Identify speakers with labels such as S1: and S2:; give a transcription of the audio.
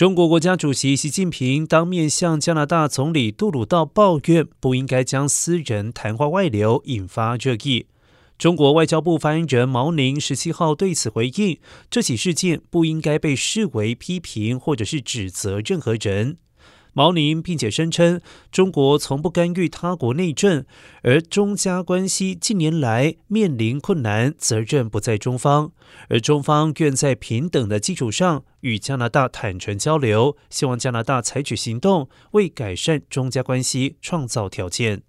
S1: 中国国家主席习近平当面向加拿大总理杜鲁道抱怨，不应该将私人谈话外流，引发热议。中国外交部发言人毛宁十七号对此回应，这起事件不应该被视为批评或者是指责任何人。毛宁并且声称，中国从不干预他国内政，而中加关系近年来面临困难，责任不在中方，而中方愿在平等的基础上与加拿大坦诚交流，希望加拿大采取行动，为改善中加关系创造条件。